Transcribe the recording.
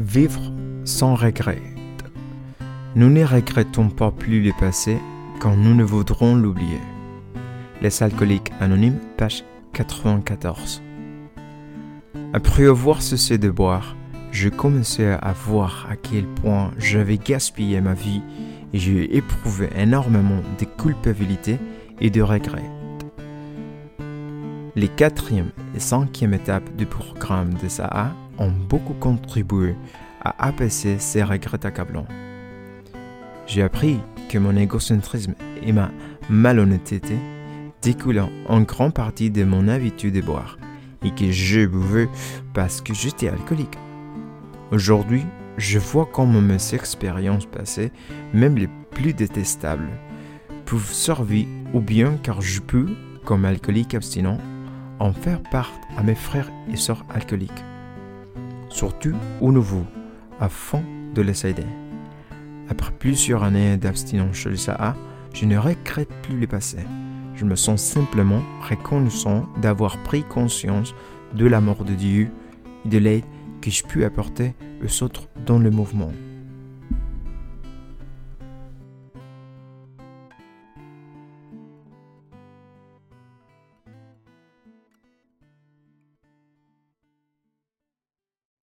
Vivre sans regret. Nous ne regrettons pas plus le passé quand nous ne voudrons l'oublier. Les alcooliques anonymes, page 94. Après avoir cessé de boire, je commençais à voir à quel point j'avais gaspillé ma vie et j'ai éprouvé énormément de culpabilité et de regrets. Les quatrième et cinquième étapes du programme de SAA ont beaucoup contribué à apaiser ces regrets accablants. J'ai appris que mon égocentrisme et ma malhonnêteté découlent en grande partie de mon habitude de boire et que je buvais parce que j'étais alcoolique. Aujourd'hui, je vois comment mes expériences passées, même les plus détestables, peuvent servir ou bien car je peux, comme alcoolique abstinent, en faire part à mes frères et sœurs alcooliques. Surtout au nouveau, afin de les aider. Après plusieurs années d'abstinence chez le SAA, je ne regrette plus le passé. Je me sens simplement reconnaissant d'avoir pris conscience de la mort de Dieu et de l'aide que je puis apporter aux autres dans le mouvement.